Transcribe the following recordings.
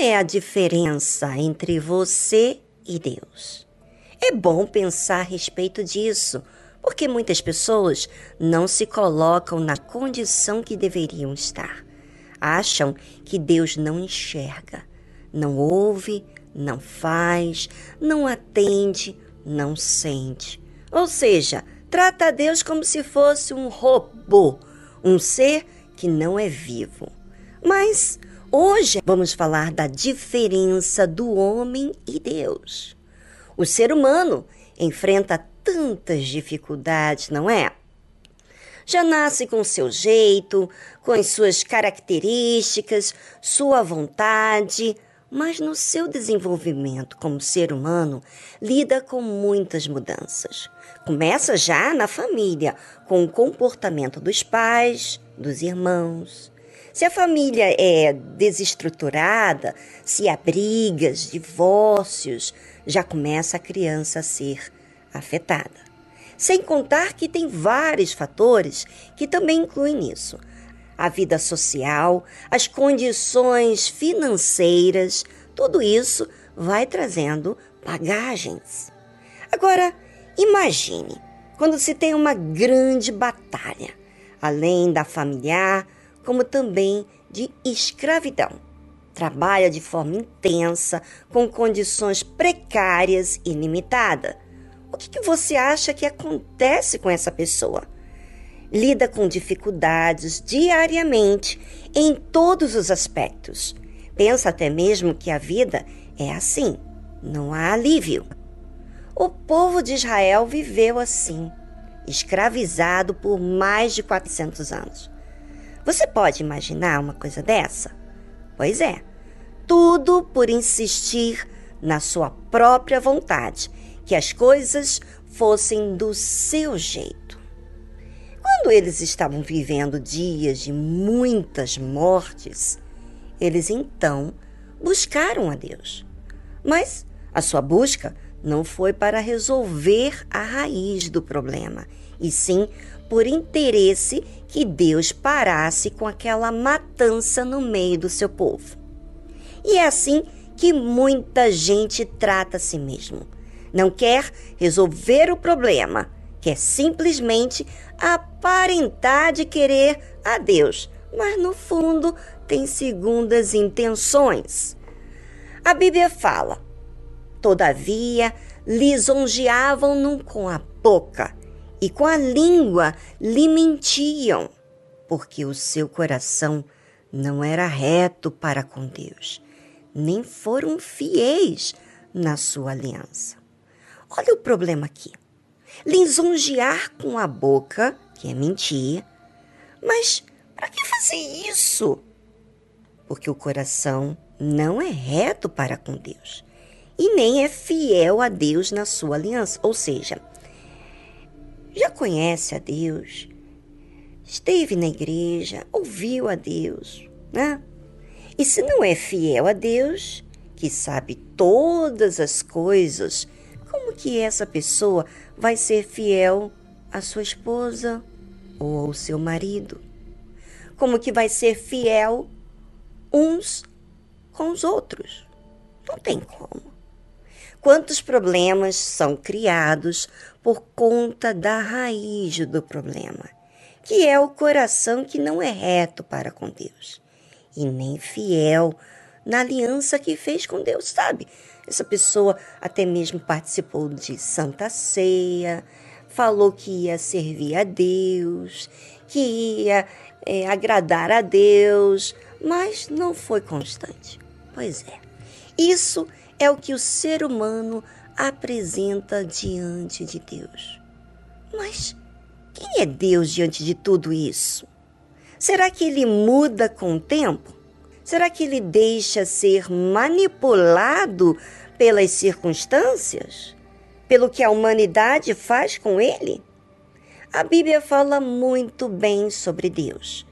é a diferença entre você e Deus? É bom pensar a respeito disso, porque muitas pessoas não se colocam na condição que deveriam estar. Acham que Deus não enxerga, não ouve, não faz, não atende, não sente. Ou seja, trata Deus como se fosse um robô, um ser que não é vivo. Mas hoje vamos falar da diferença do homem e Deus. O ser humano enfrenta tantas dificuldades, não é? Já nasce com seu jeito, com as suas características, sua vontade, mas no seu desenvolvimento como ser humano, lida com muitas mudanças. Começa já na família, com o comportamento dos pais, dos irmãos. Se a família é desestruturada, se há brigas, divórcios, já começa a criança a ser afetada. Sem contar que tem vários fatores que também incluem isso a vida social, as condições financeiras, tudo isso vai trazendo bagagens. Agora, imagine quando se tem uma grande batalha, além da familiar, como também de escravidão. Trabalha de forma intensa, com condições precárias e limitadas. O que, que você acha que acontece com essa pessoa? lida com dificuldades diariamente em todos os aspectos. Pensa até mesmo que a vida é assim, não há alívio. O povo de Israel viveu assim, escravizado por mais de 400 anos. Você pode imaginar uma coisa dessa? Pois é, tudo por insistir na sua própria vontade, que as coisas fossem do seu jeito. Quando eles estavam vivendo dias de muitas mortes, eles então buscaram a Deus. Mas a sua busca não foi para resolver a raiz do problema, e sim por interesse que Deus parasse com aquela matança no meio do seu povo. E é assim que muita gente trata a si mesmo. Não quer resolver o problema, quer simplesmente aparentar de querer a Deus, mas no fundo tem segundas intenções. A Bíblia fala: Todavia, lisonjeavam-no com a boca e com a língua lhe mentiam, porque o seu coração não era reto para com Deus, nem foram fiéis na sua aliança. Olha o problema aqui lisonjear com a boca, que é mentir. Mas para que fazer isso? Porque o coração não é reto para com Deus e nem é fiel a Deus na sua aliança. Ou seja, já conhece a Deus, esteve na igreja, ouviu a Deus, né? E se não é fiel a Deus, que sabe todas as coisas, como que essa pessoa vai ser fiel à sua esposa ou ao seu marido? Como que vai ser fiel uns com os outros? Não tem como. Quantos problemas são criados por conta da raiz do problema, que é o coração que não é reto para com Deus e nem fiel na aliança que fez com Deus, sabe? Essa pessoa até mesmo participou de Santa Ceia, falou que ia servir a Deus, que ia é, agradar a Deus, mas não foi constante. Pois é, isso é o que o ser humano apresenta diante de Deus. Mas quem é Deus diante de tudo isso? Será que ele muda com o tempo? Será que ele deixa ser manipulado pelas circunstâncias? Pelo que a humanidade faz com ele? A Bíblia fala muito bem sobre Deus.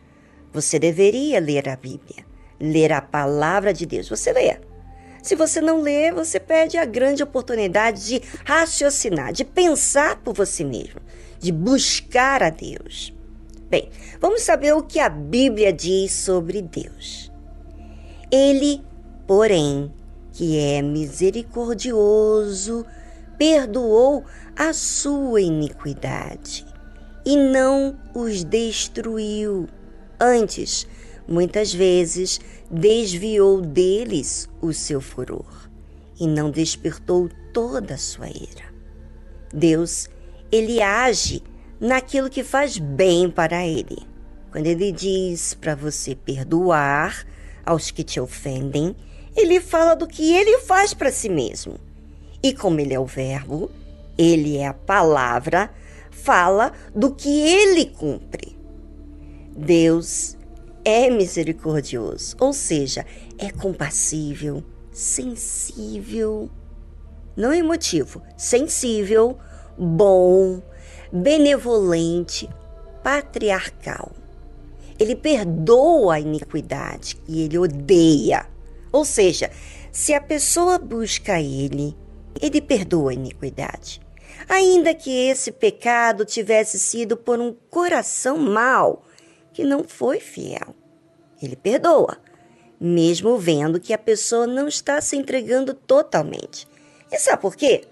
Você deveria ler a Bíblia, ler a palavra de Deus. Você lê. Se você não lê, você perde a grande oportunidade de raciocinar, de pensar por você mesmo, de buscar a Deus. Bem, vamos saber o que a Bíblia diz sobre Deus. Ele porém, que é misericordioso, perdoou a sua iniquidade e não os destruiu. Antes, muitas vezes, desviou deles o seu furor e não despertou toda a sua ira. Deus, ele age naquilo que faz bem para ele. Quando ele diz para você perdoar aos que te ofendem, ele fala do que ele faz para si mesmo. E como ele é o Verbo, ele é a palavra, fala do que ele cumpre. Deus é misericordioso, ou seja, é compassível, sensível, não emotivo, sensível, bom, benevolente, patriarcal. Ele perdoa a iniquidade e ele odeia. Ou seja, se a pessoa busca ele, ele perdoa a iniquidade. Ainda que esse pecado tivesse sido por um coração mau, que não foi fiel. Ele perdoa, mesmo vendo que a pessoa não está se entregando totalmente. E sabe por quê?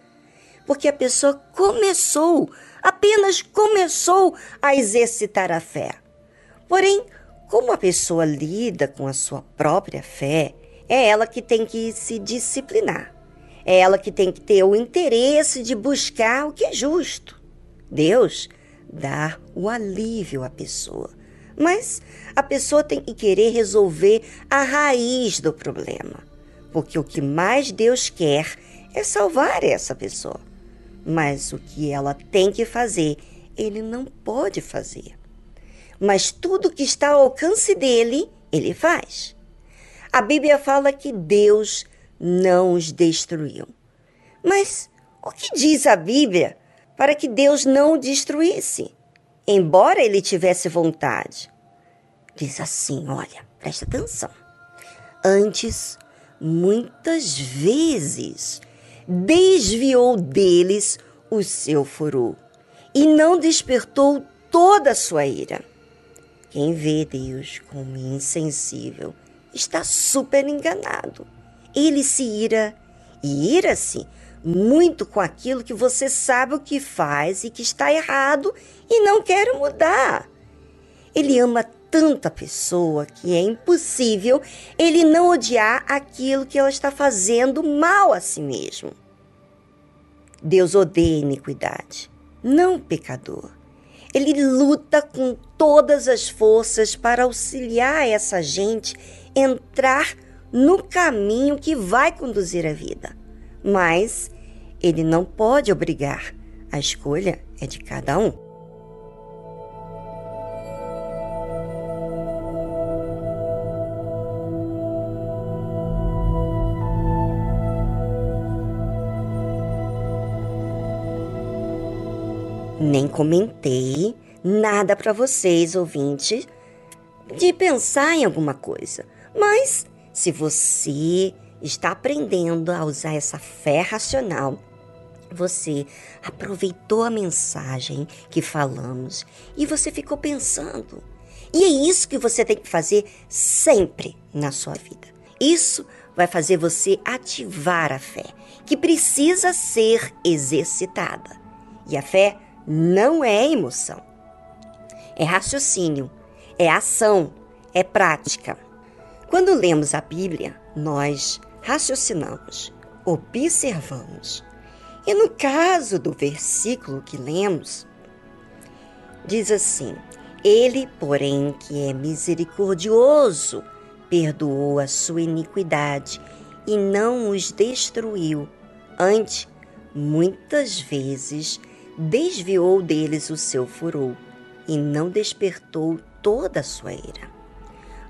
Porque a pessoa começou, apenas começou a exercitar a fé. Porém, como a pessoa lida com a sua própria fé, é ela que tem que se disciplinar. É ela que tem que ter o interesse de buscar o que é justo. Deus dá o alívio à pessoa. Mas a pessoa tem que querer resolver a raiz do problema. Porque o que mais Deus quer é salvar essa pessoa. Mas o que ela tem que fazer, ele não pode fazer. Mas tudo que está ao alcance dele, ele faz. A Bíblia fala que Deus não os destruiu. Mas o que diz a Bíblia para que Deus não o destruísse? Embora ele tivesse vontade. Diz assim: olha, presta atenção. Antes, muitas vezes, desviou deles o seu furor e não despertou toda a sua ira. Quem vê Deus como insensível está super enganado. Ele se ira e ira-se muito com aquilo que você sabe o que faz e que está errado e não quer mudar. Ele ama tanta pessoa que é impossível ele não odiar aquilo que ela está fazendo mal a si mesmo. Deus odeia iniquidade, não pecador. Ele luta com todas as forças para auxiliar essa gente entrar no caminho que vai conduzir a vida. Mas ele não pode obrigar. A escolha é de cada um. Nem comentei nada para vocês, ouvintes, de pensar em alguma coisa. Mas se você está aprendendo a usar essa fé racional, você aproveitou a mensagem que falamos e você ficou pensando. E é isso que você tem que fazer sempre na sua vida. Isso vai fazer você ativar a fé, que precisa ser exercitada. E a fé não é emoção, é raciocínio, é ação, é prática. Quando lemos a Bíblia, nós raciocinamos, observamos. E no caso do versículo que lemos, diz assim: Ele, porém, que é misericordioso, perdoou a sua iniquidade e não os destruiu. Antes, muitas vezes, desviou deles o seu furor e não despertou toda a sua ira.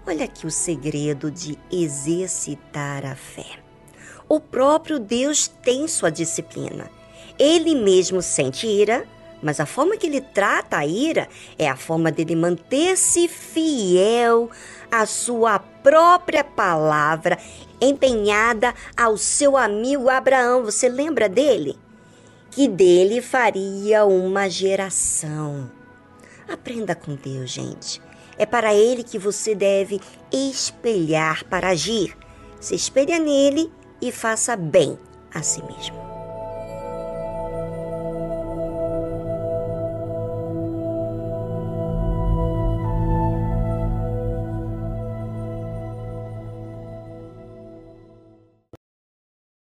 Olha aqui o segredo de exercitar a fé. O próprio Deus tem sua disciplina. Ele mesmo sente ira, mas a forma que ele trata a ira é a forma dele manter-se fiel à sua própria palavra, empenhada ao seu amigo Abraão. Você lembra dele? Que dele faria uma geração. Aprenda com Deus, gente. É para Ele que você deve espelhar para agir. se espelha nele e faça bem a si mesmo.